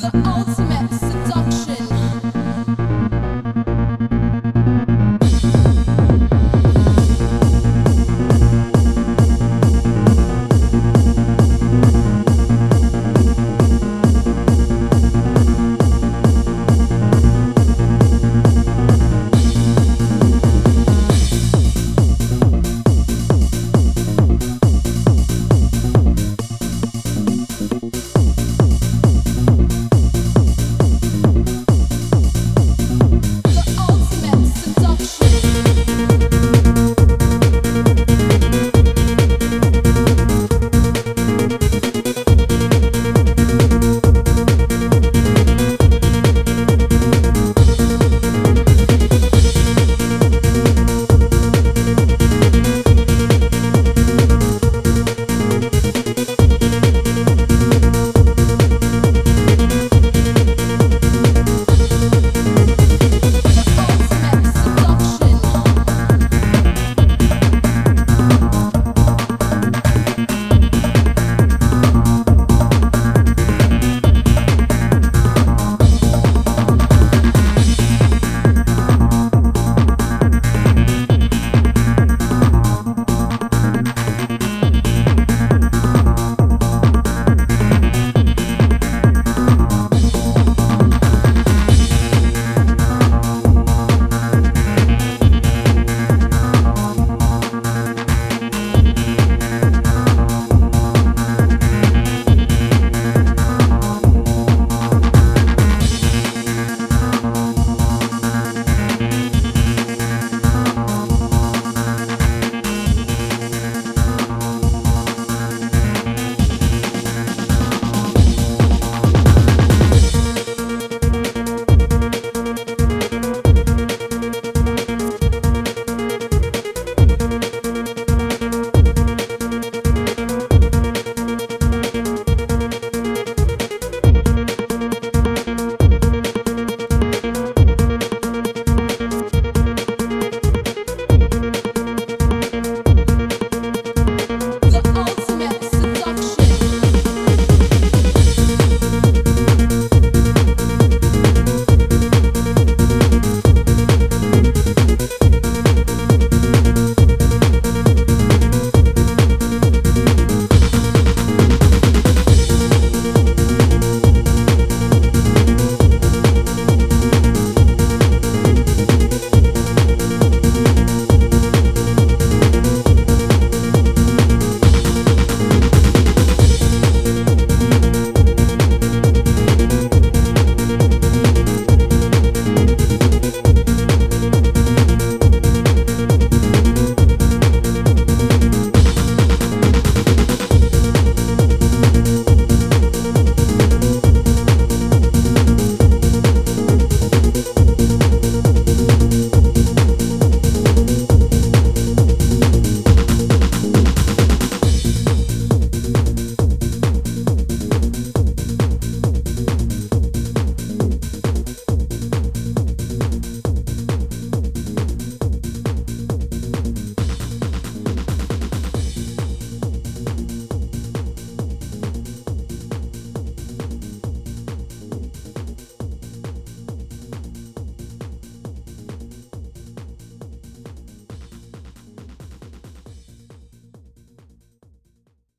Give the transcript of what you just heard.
Oh.